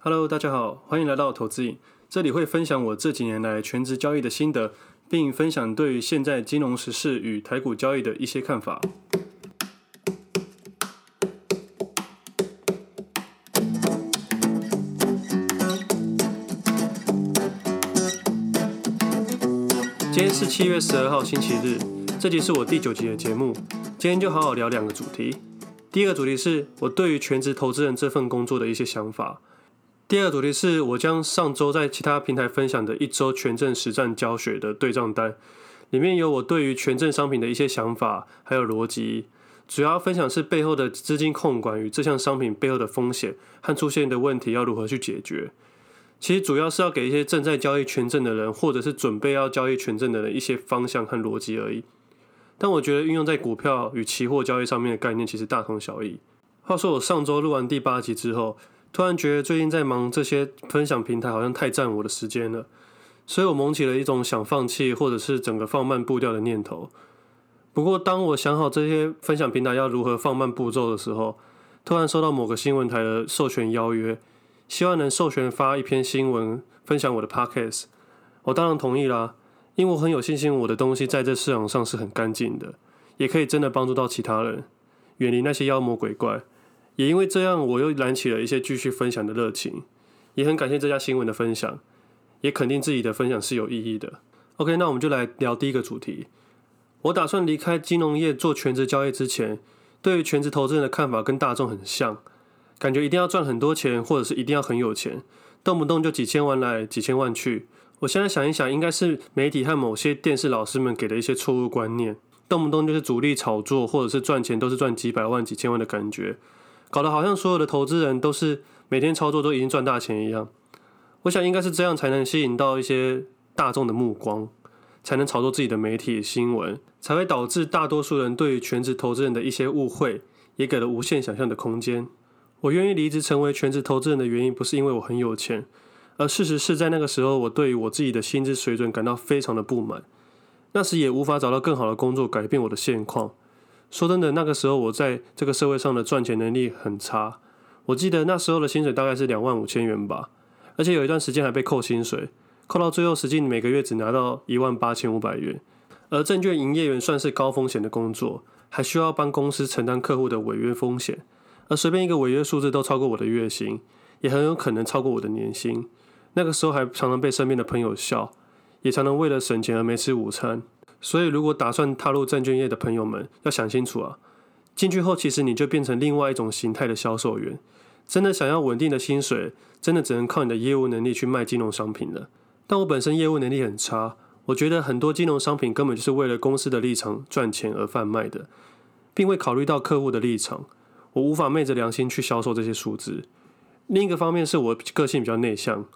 Hello，大家好，欢迎来到投资影。这里会分享我这几年来全职交易的心得，并分享对于现在金融时事与台股交易的一些看法。今天是七月十二号星期日，这集是我第九集的节目。今天就好好聊两个主题。第一个主题是我对于全职投资人这份工作的一些想法。第二个主题是我将上周在其他平台分享的一周权证实战教学的对账单，里面有我对于权证商品的一些想法，还有逻辑。主要分享是背后的资金控管与这项商品背后的风险和出现的问题要如何去解决。其实主要是要给一些正在交易权证的人，或者是准备要交易权证的人一些方向和逻辑而已。但我觉得运用在股票与期货交易上面的概念其实大同小异。话说我上周录完第八集之后，突然觉得最近在忙这些分享平台好像太占我的时间了，所以我萌起了一种想放弃或者是整个放慢步调的念头。不过当我想好这些分享平台要如何放慢步骤的时候，突然收到某个新闻台的授权邀约。希望能授权发一篇新闻，分享我的 podcast，我当然同意啦，因为我很有信心，我的东西在这市场上是很干净的，也可以真的帮助到其他人，远离那些妖魔鬼怪。也因为这样，我又燃起了一些继续分享的热情，也很感谢这家新闻的分享，也肯定自己的分享是有意义的。OK，那我们就来聊第一个主题。我打算离开金融业做全职交易之前，对于全职投资人的看法跟大众很像。感觉一定要赚很多钱，或者是一定要很有钱，动不动就几千万来，几千万去。我现在想一想，应该是媒体和某些电视老师们给的一些错误观念，动不动就是主力炒作，或者是赚钱都是赚几百万、几千万的感觉，搞得好像所有的投资人都是每天操作都已经赚大钱一样。我想应该是这样才能吸引到一些大众的目光，才能炒作自己的媒体新闻，才会导致大多数人对于全职投资人的一些误会，也给了无限想象的空间。我愿意离职成为全职投资人的原因，不是因为我很有钱，而事实是在那个时候，我对于我自己的薪资水准感到非常的不满。那时也无法找到更好的工作改变我的现况。说真的，那个时候我在这个社会上的赚钱能力很差。我记得那时候的薪水大概是两万五千元吧，而且有一段时间还被扣薪水，扣到最后实际每个月只拿到一万八千五百元。而证券营业员算是高风险的工作，还需要帮公司承担客户的违约风险。而随便一个违约数字都超过我的月薪，也很有可能超过我的年薪。那个时候还常常被身边的朋友笑，也常常为了省钱而没吃午餐。所以，如果打算踏入证券业的朋友们，要想清楚啊！进去后，其实你就变成另外一种形态的销售员。真的想要稳定的薪水，真的只能靠你的业务能力去卖金融商品了。但我本身业务能力很差，我觉得很多金融商品根本就是为了公司的立场赚钱而贩卖的，并未考虑到客户的立场。我无法昧着良心去销售这些数字。另一个方面是我个性比较内向，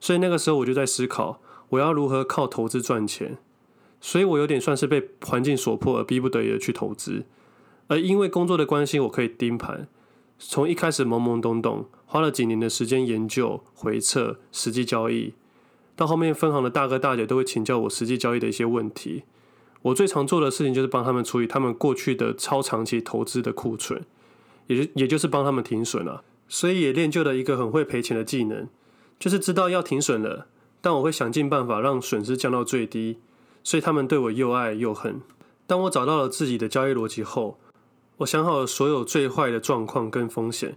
所以那个时候我就在思考，我要如何靠投资赚钱。所以我有点算是被环境所迫而逼不得已的去投资。而因为工作的关系，我可以盯盘，从一开始懵懵懂懂，花了几年的时间研究、回测、实际交易，到后面分行的大哥大姐都会请教我实际交易的一些问题。我最常做的事情就是帮他们处理他们过去的超长期投资的库存。也就也就是帮他们停损了，所以也练就了一个很会赔钱的技能，就是知道要停损了，但我会想尽办法让损失降到最低，所以他们对我又爱又恨。当我找到了自己的交易逻辑后，我想好了所有最坏的状况跟风险，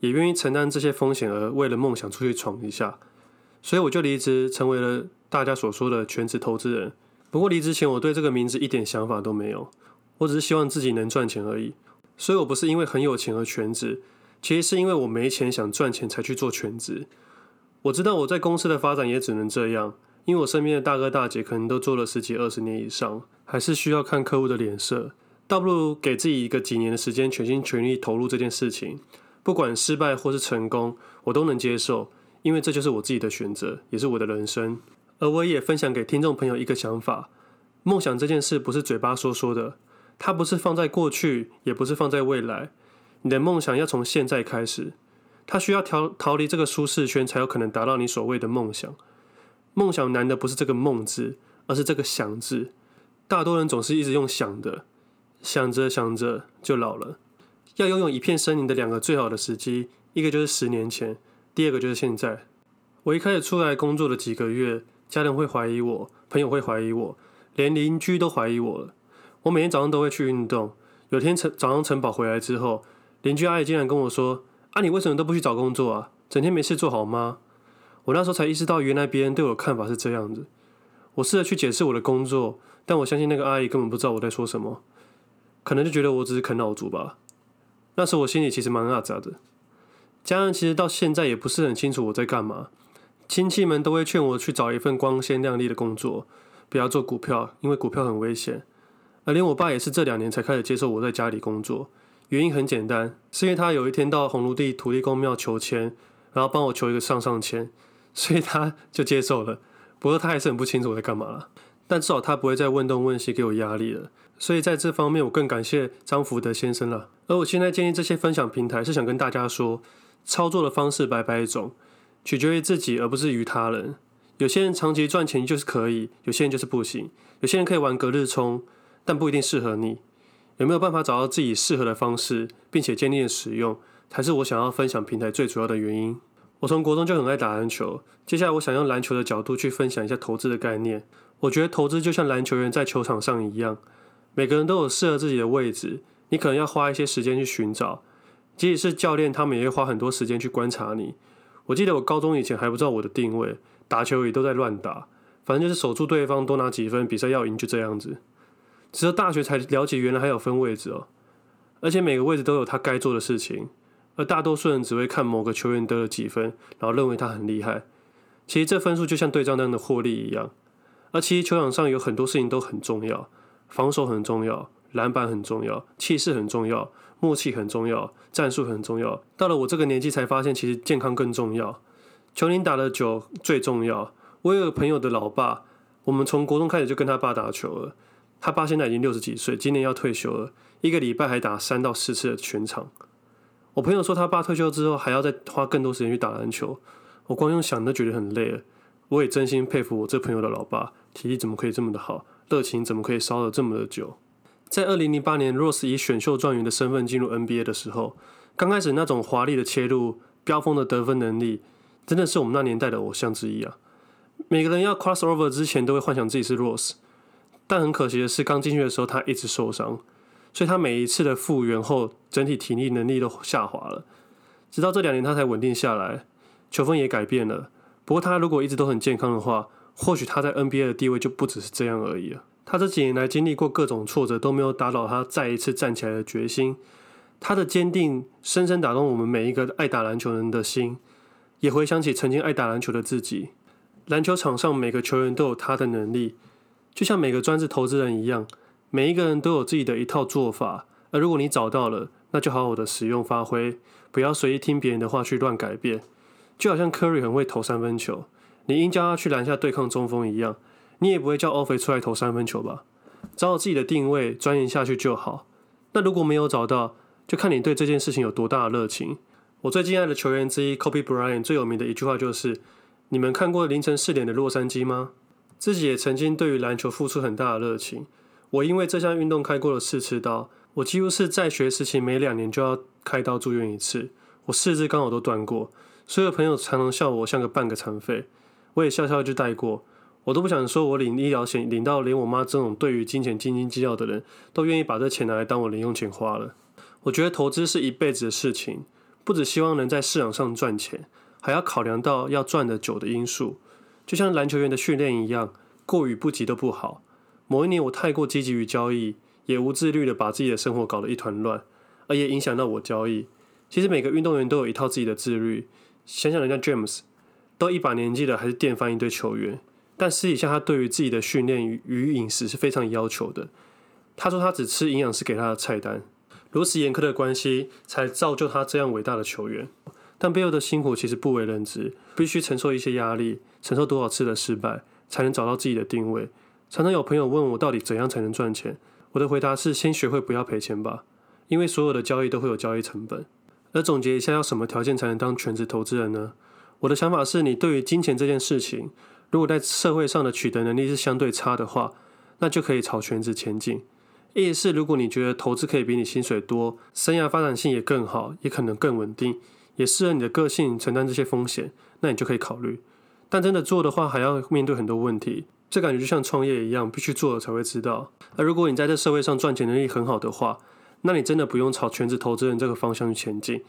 也愿意承担这些风险，而为了梦想出去闯一下，所以我就离职，成为了大家所说的全职投资人。不过离职前，我对这个名字一点想法都没有，我只是希望自己能赚钱而已。所以我不是因为很有钱而全职，其实是因为我没钱想赚钱才去做全职。我知道我在公司的发展也只能这样，因为我身边的大哥大姐可能都做了十几二十年以上，还是需要看客户的脸色。倒不如给自己一个几年的时间，全心全力投入这件事情，不管失败或是成功，我都能接受，因为这就是我自己的选择，也是我的人生。而我也分享给听众朋友一个想法：梦想这件事不是嘴巴说说的。它不是放在过去，也不是放在未来。你的梦想要从现在开始。它需要逃逃离这个舒适圈，才有可能达到你所谓的梦想。梦想难的不是这个“梦”字，而是这个“想”字。大多人总是一直用想的，想着想着就老了。要拥有一片森林的两个最好的时机，一个就是十年前，第二个就是现在，我一开始出来工作的几个月，家人会怀疑我，朋友会怀疑我，连邻居都怀疑我了。我每天早上都会去运动。有天晨早上晨跑回来之后，邻居阿姨竟然跟我说：“啊，你为什么都不去找工作啊？整天没事做好吗？”我那时候才意识到，原来别人对我的看法是这样子。我试着去解释我的工作，但我相信那个阿姨根本不知道我在说什么，可能就觉得我只是啃老族吧。那时候我心里其实蛮阿杂的。家人其实到现在也不是很清楚我在干嘛，亲戚们都会劝我去找一份光鲜亮丽的工作，不要做股票，因为股票很危险。而连我爸也是这两年才开始接受我在家里工作，原因很简单，是因为他有一天到红炉地土地公庙求签，然后帮我求一个上上签，所以他就接受了。不过他还是很不清楚我在干嘛，但至少他不会再问东问西给我压力了。所以在这方面，我更感谢张福德先生了。而我现在建议这些分享平台，是想跟大家说，操作的方式百百种，取决于自己，而不是于他人。有些人长期赚钱就是可以，有些人就是不行。有些人可以玩隔日冲。但不一定适合你，有没有办法找到自己适合的方式，并且坚定的使用，才是我想要分享平台最主要的原因。我从国中就很爱打篮球，接下来我想用篮球的角度去分享一下投资的概念。我觉得投资就像篮球员在球场上一样，每个人都有适合自己的位置，你可能要花一些时间去寻找，即使是教练，他们也会花很多时间去观察你。我记得我高中以前还不知道我的定位，打球也都在乱打，反正就是守住对方多拿几分，比赛要赢就这样子。直到大学才了解，原来还有分位置哦，而且每个位置都有他该做的事情，而大多数人只会看某个球员得了几分，然后认为他很厉害。其实这分数就像对账单的获利一样，而其实球场上有很多事情都很重要，防守很重要，篮板很重要，气势很重要，默契很重要，战术很重要。到了我这个年纪才发现，其实健康更重要，球龄打得久最重要。我有个朋友的老爸，我们从国中开始就跟他爸打球了。他爸现在已经六十几岁，今年要退休了，一个礼拜还打三到四次的全场。我朋友说他爸退休之后还要再花更多时间去打篮球，我光用想都觉得很累了。我也真心佩服我这朋友的老爸，体力怎么可以这么的好，热情怎么可以烧了这么的久。在二零零八年，Rose 以选秀状元的身份进入 NBA 的时候，刚开始那种华丽的切入、飙风的得分能力，真的是我们那年代的偶像之一啊！每个人要 cross over 之前，都会幻想自己是 Rose。但很可惜的是，刚进去的时候他一直受伤，所以他每一次的复原后，整体体力能力都下滑了。直到这两年他才稳定下来，球风也改变了。不过他如果一直都很健康的话，或许他在 NBA 的地位就不只是这样而已了。他这几年来经历过各种挫折，都没有打倒他再一次站起来的决心。他的坚定深深打动我们每一个爱打篮球人的心，也回想起曾经爱打篮球的自己。篮球场上每个球员都有他的能力。就像每个专职投资人一样，每一个人都有自己的一套做法。而如果你找到了，那就好好的使用发挥，不要随意听别人的话去乱改变。就好像 Curry 很会投三分球，你应叫他去篮下对抗中锋一样，你也不会叫 Ofe 出来投三分球吧？找好自己的定位，钻研下去就好。那如果没有找到，就看你对这件事情有多大的热情。我最敬爱的球员之一 Kobe Bryant 最有名的一句话就是：“你们看过凌晨四点的洛杉矶吗？”自己也曾经对于篮球付出很大的热情。我因为这项运动开过了四次刀，我几乎是在学时期每两年就要开刀住院一次。我四肢刚好都断过，所有朋友常常笑我像个半个残废，我也笑笑就带过。我都不想说我领医疗险领到连我妈这种对于金钱斤斤计较的人都愿意把这钱拿来当我零用钱花了。我觉得投资是一辈子的事情，不只希望能在市场上赚钱，还要考量到要赚得久的因素。就像篮球员的训练一样，过与不及都不好。某一年我太过积极于交易，也无自律的把自己的生活搞得一团乱，而也影响到我交易。其实每个运动员都有一套自己的自律。想想人家 James，都一把年纪了，还是电翻一堆球员。但私底下他对于自己的训练与与饮食是非常要求的。他说他只吃营养师给他的菜单。如此严苛的关系，才造就他这样伟大的球员。但背后的辛苦其实不为人知，必须承受一些压力，承受多少次的失败，才能找到自己的定位。常常有朋友问我，到底怎样才能赚钱？我的回答是：先学会不要赔钱吧，因为所有的交易都会有交易成本。而总结一下，要什么条件才能当全职投资人呢？我的想法是，你对于金钱这件事情，如果在社会上的取得能力是相对差的话，那就可以朝全职前进。意思是，如果你觉得投资可以比你薪水多，生涯发展性也更好，也可能更稳定。也适合你的个性承担这些风险，那你就可以考虑。但真的做的话，还要面对很多问题。这感觉就像创业一样，必须做了才会知道。而如果你在这社会上赚钱能力很好的话，那你真的不用朝全职投资人这个方向去前进，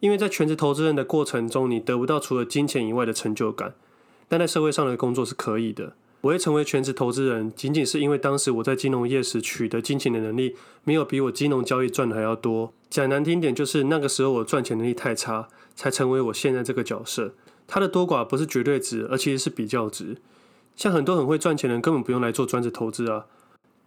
因为在全职投资人的过程中，你得不到除了金钱以外的成就感。但在社会上的工作是可以的。我会成为全职投资人，仅仅是因为当时我在金融业时取得金钱的能力，没有比我金融交易赚的还要多。讲难听点，就是那个时候我赚钱能力太差，才成为我现在这个角色。它的多寡不是绝对值，而其实是比较值。像很多很会赚钱的人，根本不用来做专职投资啊。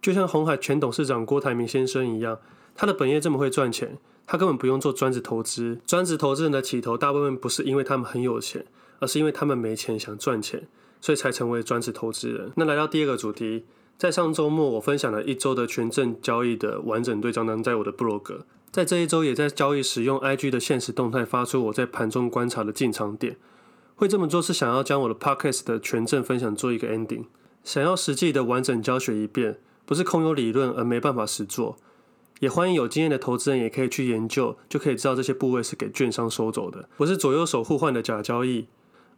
就像鸿海前董事长郭台铭先生一样，他的本业这么会赚钱，他根本不用做专职投资。专职投资人的起头，大部分不是因为他们很有钱，而是因为他们没钱想赚钱，所以才成为专职投资人。那来到第二个主题，在上周末我分享了一周的权证交易的完整对账单，在我的部落格，在这一周也在交易时用 IG 的限时动态发出我在盘中观察的进场点。会这么做是想要将我的 podcast 的权证分享做一个 ending，想要实际的完整教学一遍，不是空有理论而没办法实做。也欢迎有经验的投资人也可以去研究，就可以知道这些部位是给券商收走的，不是左右手互换的假交易。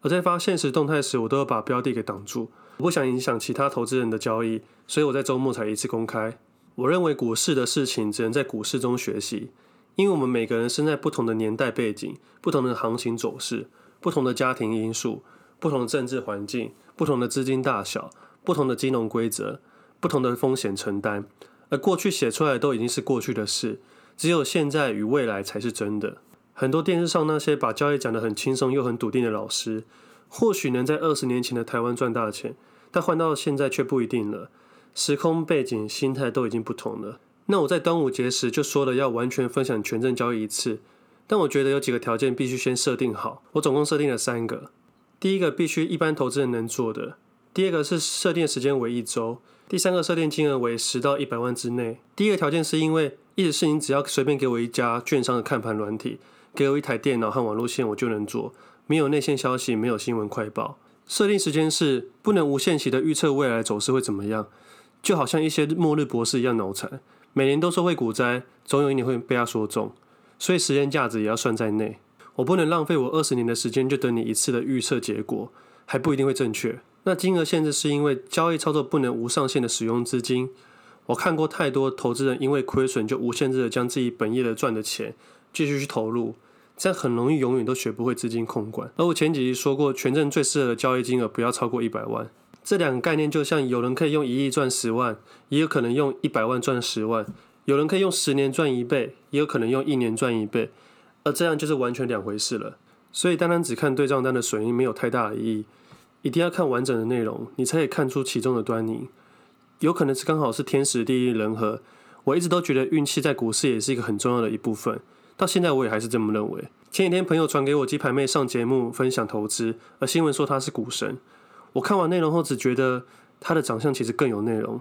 而在发现实动态时，我都要把标的给挡住，我不想影响其他投资人的交易，所以我在周末才一次公开。我认为股市的事情只能在股市中学习，因为我们每个人生在不同的年代背景，不同的行情走势。不同的家庭因素、不同的政治环境、不同的资金大小、不同的金融规则、不同的风险承担，而过去写出来都已经是过去的事，只有现在与未来才是真的。很多电视上那些把交易讲得很轻松又很笃定的老师，或许能在二十年前的台湾赚大钱，但换到现在却不一定了。时空背景、心态都已经不同了。那我在端午节时就说了要完全分享权证交易一次。但我觉得有几个条件必须先设定好，我总共设定了三个。第一个必须一般投资人能做的，第二个是设定时间为一周，第三个设定金额为十到一百万之内。第一个条件是因为意思是你只要随便给我一家券商的看盘软体，给我一台电脑和网络线，我就能做，没有内线消息，没有新闻快报。设定时间是不能无限期的预测未来走势会怎么样，就好像一些末日博士一样脑残，每年都说会股灾，总有一年会被他说中。所以时间价值也要算在内，我不能浪费我二十年的时间就等你一次的预测结果，还不一定会正确。那金额限制是因为交易操作不能无上限的使用资金。我看过太多投资人因为亏损就无限制的将自己本业的赚的钱继续去投入，这样很容易永远都学不会资金控管。而我前几集说过，权证最适合的交易金额不要超过一百万。这两个概念就像有人可以用一亿赚十万，也有可能用一百万赚十万。有人可以用十年赚一倍，也有可能用一年赚一倍，而这样就是完全两回事了。所以单单只看对账单的损益没有太大的意义，一定要看完整的内容，你才可以看出其中的端倪。有可能是刚好是天时地利人和。我一直都觉得运气在股市也是一个很重要的一部分，到现在我也还是这么认为。前几天朋友传给我鸡排妹上节目分享投资，而新闻说她是股神。我看完内容后只觉得她的长相其实更有内容，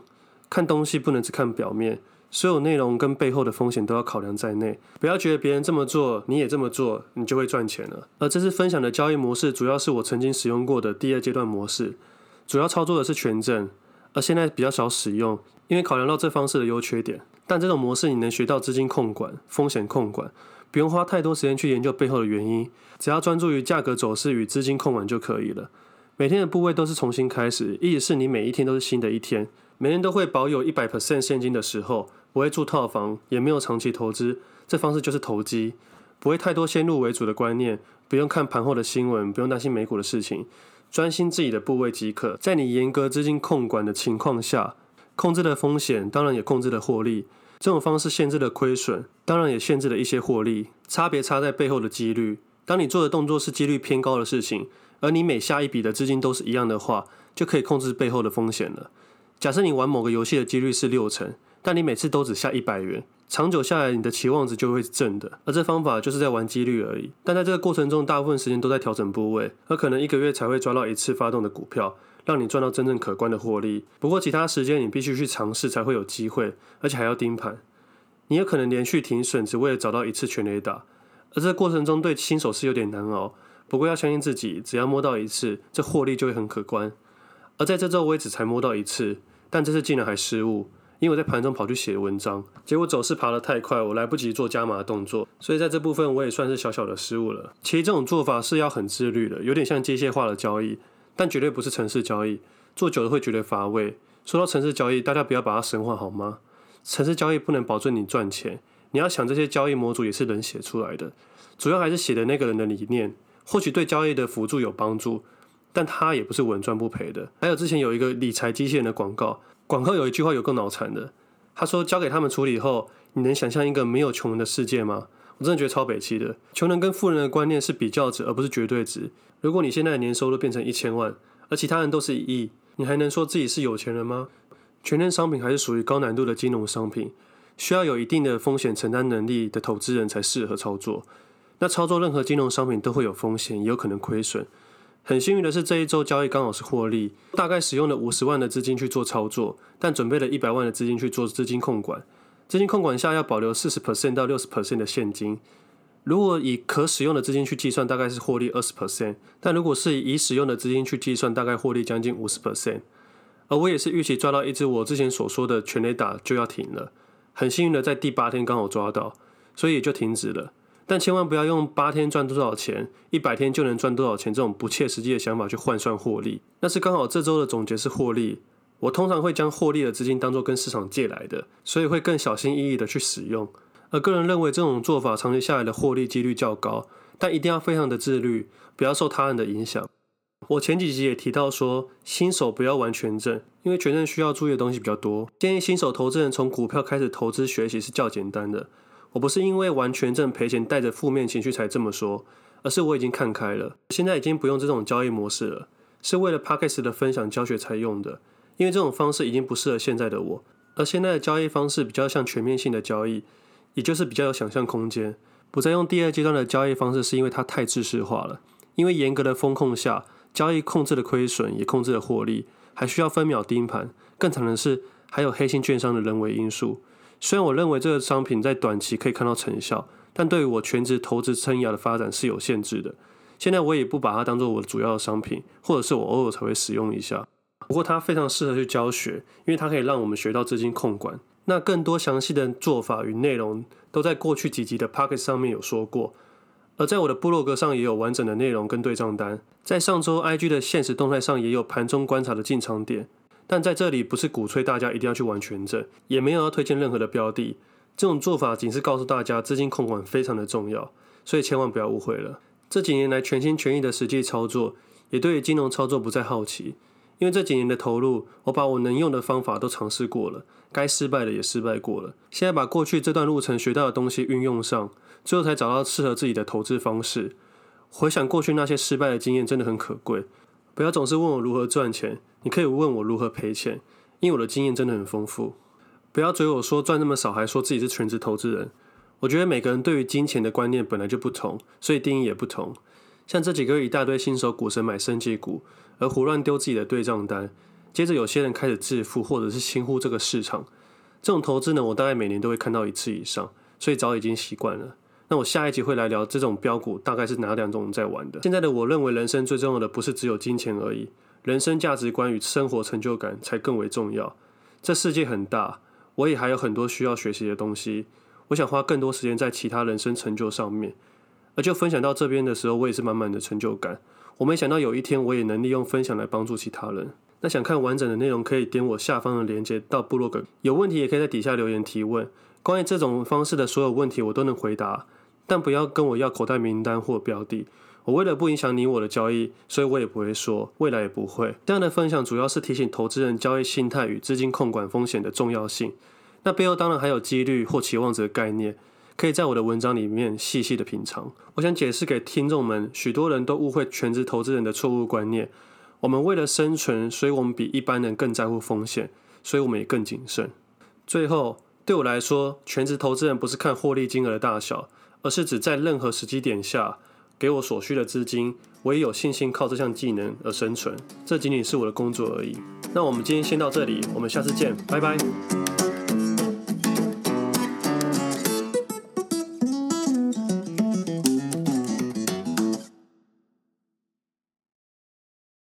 看东西不能只看表面。所有内容跟背后的风险都要考量在内，不要觉得别人这么做，你也这么做，你就会赚钱了。而这次分享的交易模式，主要是我曾经使用过的第二阶段模式，主要操作的是权证，而现在比较少使用，因为考量到这方式的优缺点。但这种模式你能学到资金控管、风险控管，不用花太多时间去研究背后的原因，只要专注于价格走势与资金控管就可以了。每天的部位都是重新开始，意思是你每一天都是新的一天，每天都会保有一百 percent 现金的时候。不会住套房，也没有长期投资，这方式就是投机，不会太多先入为主的观念，不用看盘后的新闻，不用担心美股的事情，专心自己的部位即可。在你严格资金控管的情况下，控制了风险，当然也控制了获利。这种方式限制了亏损，当然也限制了一些获利。差别差在背后的几率。当你做的动作是几率偏高的事情，而你每下一笔的资金都是一样的话，就可以控制背后的风险了。假设你玩某个游戏的几率是六成。但你每次都只下一百元，长久下来，你的期望值就会是正的。而这方法就是在玩几率而已。但在这个过程中，大部分时间都在调整部位，而可能一个月才会抓到一次发动的股票，让你赚到真正可观的获利。不过其他时间你必须去尝试才会有机会，而且还要盯盘。你有可能连续停损，只为了找到一次全垒打。而这过程中对新手是有点难熬。不过要相信自己，只要摸到一次，这获利就会很可观。而在这周我也只才摸到一次，但这次竟然还失误。因为我在盘中跑去写文章，结果走势爬得太快，我来不及做加码的动作，所以在这部分我也算是小小的失误了。其实这种做法是要很自律的，有点像机械化的交易，但绝对不是程式交易，做久了会觉得乏味。说到程式交易，大家不要把它神化好吗？程式交易不能保证你赚钱，你要想这些交易模组也是人写出来的，主要还是写的那个人的理念，或许对交易的辅助有帮助。但他也不是稳赚不赔的。还有之前有一个理财机器人的广告，广告有一句话有够脑残的，他说交给他们处理后，你能想象一个没有穷人的世界吗？我真的觉得超北气的。穷人跟富人的观念是比较值，而不是绝对值。如果你现在的年收入变成一千万，而其他人都是一亿，你还能说自己是有钱人吗？权证商品还是属于高难度的金融商品，需要有一定的风险承担能力的投资人才适合操作。那操作任何金融商品都会有风险，也有可能亏损。很幸运的是，这一周交易刚好是获利，大概使用了五十万的资金去做操作，但准备了一百万的资金去做资金控管。资金控管下要保留四十 percent 到六十 percent 的现金。如果以可使用的资金去计算，大概是获利二十 percent；但如果是以已使用的资金去计算，大概获利将近五十 percent。而我也是预期抓到一只我之前所说的全雷打就要停了，很幸运的在第八天刚好抓到，所以也就停止了。但千万不要用八天赚多少钱，一百天就能赚多少钱这种不切实际的想法去换算获利。那是刚好这周的总结是获利。我通常会将获利的资金当作跟市场借来的，所以会更小心翼翼的去使用。而个人认为这种做法长期下来的获利几率较高，但一定要非常的自律，不要受他人的影响。我前几集也提到说，新手不要玩权证，因为权证需要注意的东西比较多。建议新手投资人从股票开始投资学习是较简单的。我不是因为玩全正赔钱带着负面情绪才这么说，而是我已经看开了，现在已经不用这种交易模式了，是为了 Podcast 的分享教学才用的。因为这种方式已经不适合现在的我，而现在的交易方式比较像全面性的交易，也就是比较有想象空间。不再用第二阶段的交易方式，是因为它太制式化了。因为严格的风控下，交易控制了亏损，也控制了获利，还需要分秒盯盘。更惨的是，还有黑心券商的人为因素。虽然我认为这个商品在短期可以看到成效，但对于我全职投资生涯的发展是有限制的。现在我也不把它当做我的主要的商品，或者是我偶尔才会使用一下。不过它非常适合去教学，因为它可以让我们学到资金控管。那更多详细的做法与内容都在过去几集的 Pocket 上面有说过，而在我的部落格上也有完整的内容跟对账单，在上周 IG 的现实动态上也有盘中观察的进场点。但在这里不是鼓吹大家一定要去玩权证，也没有要推荐任何的标的。这种做法仅是告诉大家资金控管非常的重要，所以千万不要误会了。这几年来全心全意的实际操作，也对于金融操作不再好奇，因为这几年的投入，我把我能用的方法都尝试过了，该失败的也失败过了。现在把过去这段路程学到的东西运用上，最后才找到适合自己的投资方式。回想过去那些失败的经验，真的很可贵。不要总是问我如何赚钱，你可以问我如何赔钱，因为我的经验真的很丰富。不要嘴我说赚那么少，还说自己是全职投资人。我觉得每个人对于金钱的观念本来就不同，所以定义也不同。像这几个月一大堆新手股神买升级股，而胡乱丢自己的对账单，接着有些人开始致富，或者是轻忽这个市场。这种投资呢，我大概每年都会看到一次以上，所以早已经习惯了。那我下一集会来聊这种标股大概是哪两种人在玩的。现在的我认为，人生最重要的不是只有金钱而已，人生价值观与生活成就感才更为重要。这世界很大，我也还有很多需要学习的东西。我想花更多时间在其他人生成就上面。而就分享到这边的时候，我也是满满的成就感。我没想到有一天我也能利用分享来帮助其他人。那想看完整的内容，可以点我下方的链接到部落格。有问题也可以在底下留言提问。关于这种方式的所有问题，我都能回答。但不要跟我要口袋名单或标的，我为了不影响你我的交易，所以我也不会说，未来也不会。这样的分享主要是提醒投资人交易心态与资金控管风险的重要性。那背后当然还有几率或期望值的概念，可以在我的文章里面细细的品尝。我想解释给听众们，许多人都误会全职投资人的错误观念。我们为了生存，所以我们比一般人更在乎风险，所以我们也更谨慎。最后，对我来说，全职投资人不是看获利金额的大小。而是指在任何时机点下，给我所需的资金，我也有信心靠这项技能而生存。这仅仅是我的工作而已。那我们今天先到这里，我们下次见，拜拜。